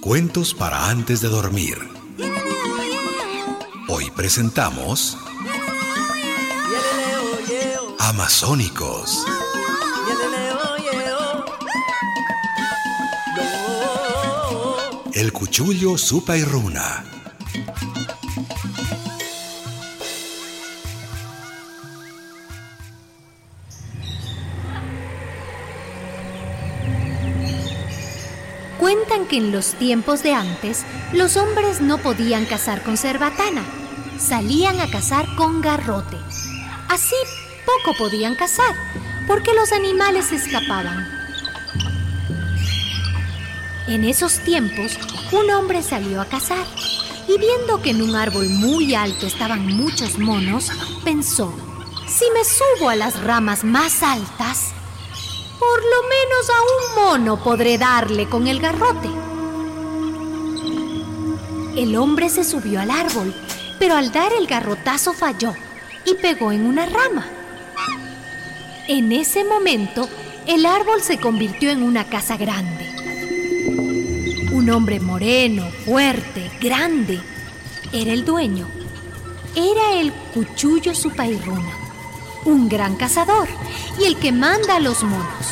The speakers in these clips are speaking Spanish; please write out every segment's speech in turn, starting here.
Cuentos para antes de dormir. Hoy presentamos Amazónicos. El cuchullo supa y runa. Cuentan que en los tiempos de antes los hombres no podían cazar con cerbatana, salían a cazar con garrote. Así poco podían cazar, porque los animales escapaban. En esos tiempos, un hombre salió a cazar y viendo que en un árbol muy alto estaban muchos monos, pensó, si me subo a las ramas más altas, por lo menos a un mono podré darle con el garrote. El hombre se subió al árbol, pero al dar el garrotazo falló y pegó en una rama. En ese momento, el árbol se convirtió en una casa grande. Un hombre moreno, fuerte, grande, era el dueño. Era el Cuchullo Supairruna, un gran cazador y el que manda a los monos.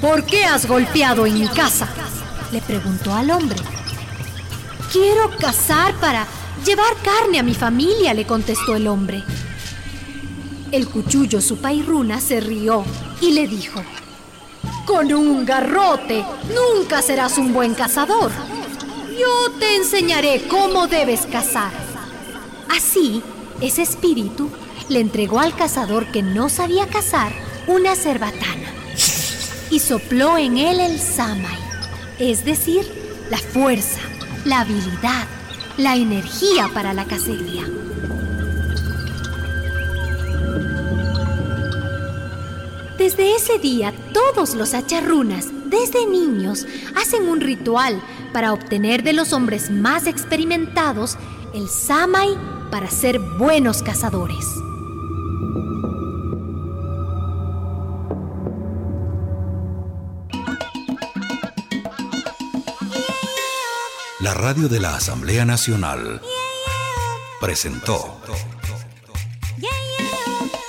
¿Por qué has golpeado en mi casa? Le preguntó al hombre. Quiero cazar para llevar carne a mi familia, le contestó el hombre. El cuchullo Supairruna se rió y le dijo, con un garrote nunca serás un buen cazador. Yo te enseñaré cómo debes cazar. Así, ese espíritu le entregó al cazador que no sabía cazar una cerbatana y sopló en él el samay, es decir, la fuerza, la habilidad, la energía para la cacería. Desde ese día, todos los acharrunas, desde niños, hacen un ritual para obtener de los hombres más experimentados el samay para ser buenos cazadores. La radio de la Asamblea Nacional presentó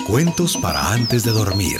Cuentos para antes de dormir.